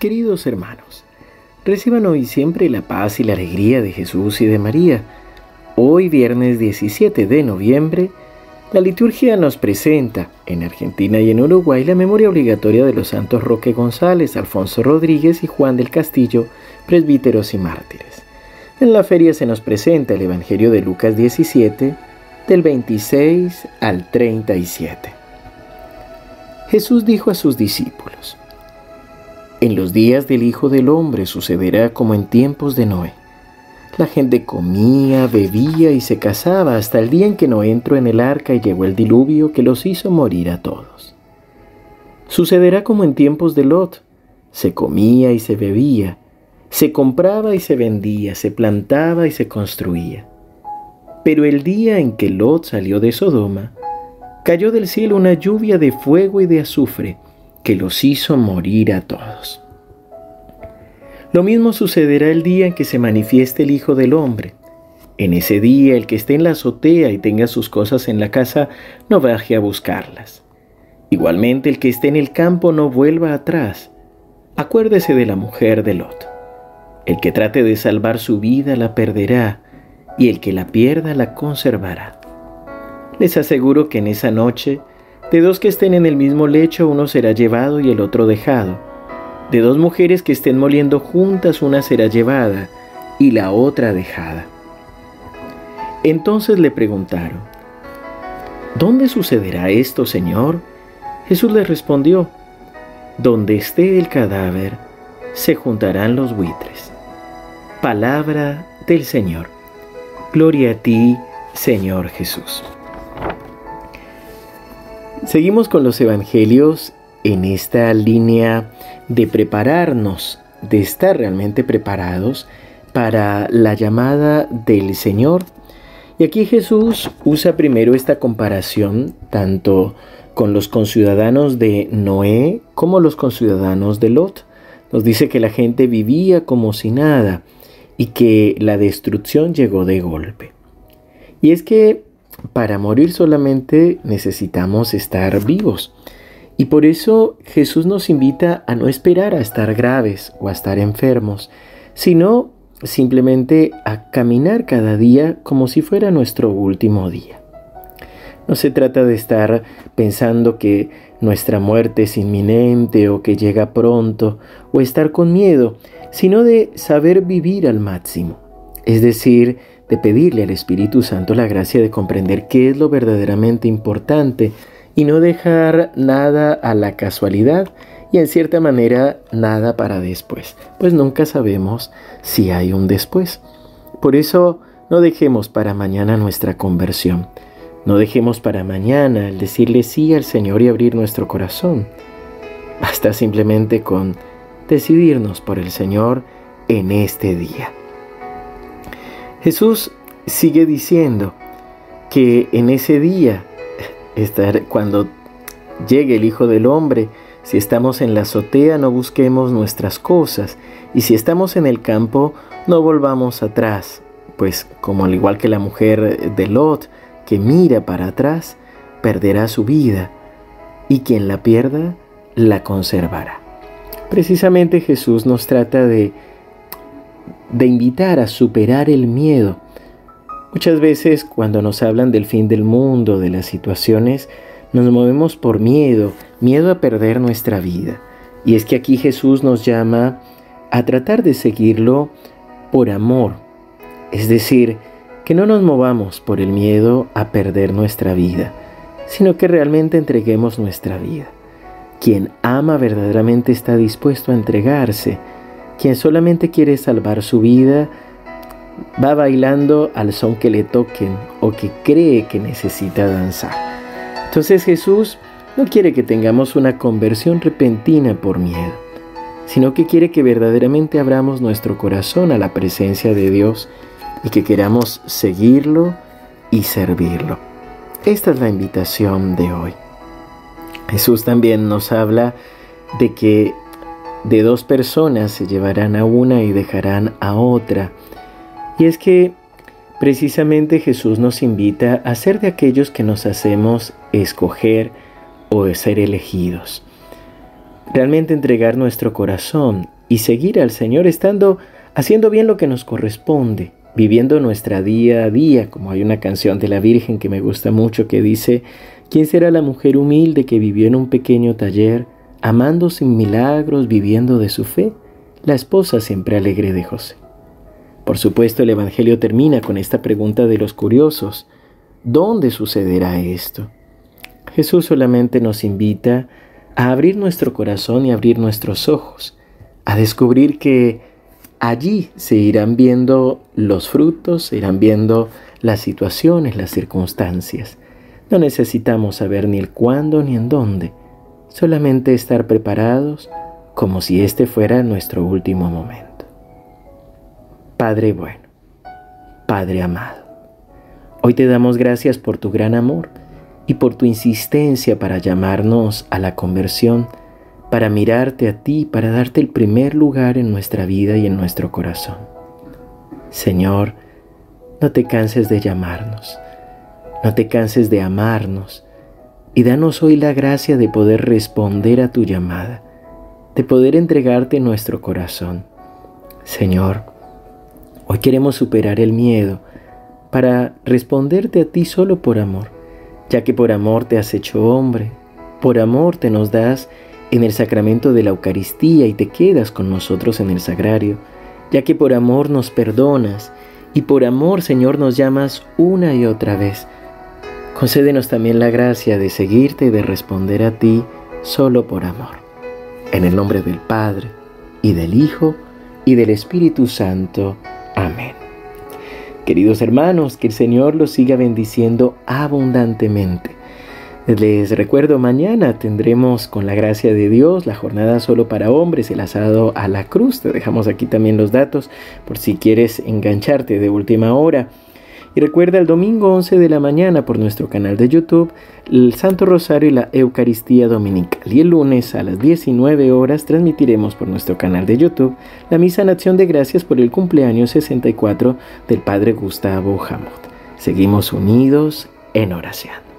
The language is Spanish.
Queridos hermanos, reciban hoy siempre la paz y la alegría de Jesús y de María. Hoy, viernes 17 de noviembre, la liturgia nos presenta en Argentina y en Uruguay la memoria obligatoria de los santos Roque González, Alfonso Rodríguez y Juan del Castillo, presbíteros y mártires. En la feria se nos presenta el Evangelio de Lucas 17, del 26 al 37. Jesús dijo a sus discípulos, en los días del Hijo del Hombre sucederá como en tiempos de Noé. La gente comía, bebía y se casaba hasta el día en que Noé entró en el arca y llegó el diluvio que los hizo morir a todos. Sucederá como en tiempos de Lot. Se comía y se bebía, se compraba y se vendía, se plantaba y se construía. Pero el día en que Lot salió de Sodoma, cayó del cielo una lluvia de fuego y de azufre, que los hizo morir a todos. Lo mismo sucederá el día en que se manifieste el Hijo del Hombre. En ese día el que esté en la azotea y tenga sus cosas en la casa, no baje a buscarlas. Igualmente el que esté en el campo no vuelva atrás. Acuérdese de la mujer de Lot. El que trate de salvar su vida la perderá, y el que la pierda la conservará. Les aseguro que en esa noche de dos que estén en el mismo lecho, uno será llevado y el otro dejado. De dos mujeres que estén moliendo juntas, una será llevada y la otra dejada. Entonces le preguntaron, ¿Dónde sucederá esto, Señor? Jesús les respondió, Donde esté el cadáver, se juntarán los buitres. Palabra del Señor. Gloria a ti, Señor Jesús. Seguimos con los evangelios en esta línea de prepararnos, de estar realmente preparados para la llamada del Señor. Y aquí Jesús usa primero esta comparación tanto con los conciudadanos de Noé como los conciudadanos de Lot. Nos dice que la gente vivía como si nada y que la destrucción llegó de golpe. Y es que para morir solamente necesitamos estar vivos. Y por eso Jesús nos invita a no esperar a estar graves o a estar enfermos, sino simplemente a caminar cada día como si fuera nuestro último día. No se trata de estar pensando que nuestra muerte es inminente o que llega pronto o estar con miedo, sino de saber vivir al máximo, es decir, de pedirle al Espíritu Santo la gracia de comprender qué es lo verdaderamente importante y no dejar nada a la casualidad y en cierta manera nada para después, pues nunca sabemos si hay un después. Por eso no dejemos para mañana nuestra conversión, no dejemos para mañana el decirle sí al Señor y abrir nuestro corazón. Basta simplemente con decidirnos por el Señor en este día. Jesús sigue diciendo que en ese día, cuando llegue el Hijo del Hombre, si estamos en la azotea no busquemos nuestras cosas y si estamos en el campo no volvamos atrás, pues como al igual que la mujer de Lot que mira para atrás, perderá su vida y quien la pierda la conservará. Precisamente Jesús nos trata de de invitar a superar el miedo. Muchas veces cuando nos hablan del fin del mundo, de las situaciones, nos movemos por miedo, miedo a perder nuestra vida. Y es que aquí Jesús nos llama a tratar de seguirlo por amor. Es decir, que no nos movamos por el miedo a perder nuestra vida, sino que realmente entreguemos nuestra vida. Quien ama verdaderamente está dispuesto a entregarse quien solamente quiere salvar su vida va bailando al son que le toquen o que cree que necesita danzar. Entonces Jesús no quiere que tengamos una conversión repentina por miedo, sino que quiere que verdaderamente abramos nuestro corazón a la presencia de Dios y que queramos seguirlo y servirlo. Esta es la invitación de hoy. Jesús también nos habla de que de dos personas se llevarán a una y dejarán a otra. Y es que precisamente Jesús nos invita a ser de aquellos que nos hacemos escoger o ser elegidos. realmente entregar nuestro corazón y seguir al Señor estando haciendo bien lo que nos corresponde, viviendo nuestra día a día, como hay una canción de la Virgen que me gusta mucho que dice, ¿quién será la mujer humilde que vivió en un pequeño taller, amando sin milagros, viviendo de su fe? La esposa siempre alegre de José. Por supuesto, el Evangelio termina con esta pregunta de los curiosos. ¿Dónde sucederá esto? Jesús solamente nos invita a abrir nuestro corazón y abrir nuestros ojos, a descubrir que allí se irán viendo los frutos, se irán viendo las situaciones, las circunstancias. No necesitamos saber ni el cuándo ni en dónde, solamente estar preparados como si este fuera nuestro último momento. Padre bueno, Padre amado, hoy te damos gracias por tu gran amor y por tu insistencia para llamarnos a la conversión para mirarte a ti, para darte el primer lugar en nuestra vida y en nuestro corazón. Señor, no te canses de llamarnos, no te canses de amarnos y danos hoy la gracia de poder responder a tu llamada, de poder entregarte nuestro corazón. Señor, hoy queremos superar el miedo para responderte a ti solo por amor, ya que por amor te has hecho hombre, por amor te nos das en el sacramento de la Eucaristía y te quedas con nosotros en el sagrario, ya que por amor nos perdonas y por amor, Señor, nos llamas una y otra vez. Concédenos también la gracia de seguirte y de responder a ti solo por amor. En el nombre del Padre, y del Hijo, y del Espíritu Santo. Amén. Queridos hermanos, que el Señor los siga bendiciendo abundantemente les recuerdo, mañana tendremos con la gracia de Dios la jornada solo para hombres, el asado a la cruz. Te dejamos aquí también los datos por si quieres engancharte de última hora. Y recuerda el domingo 11 de la mañana por nuestro canal de YouTube el Santo Rosario y la Eucaristía Dominical. Y el lunes a las 19 horas transmitiremos por nuestro canal de YouTube la misa en acción de gracias por el cumpleaños 64 del Padre Gustavo Hamot. Seguimos unidos en oración.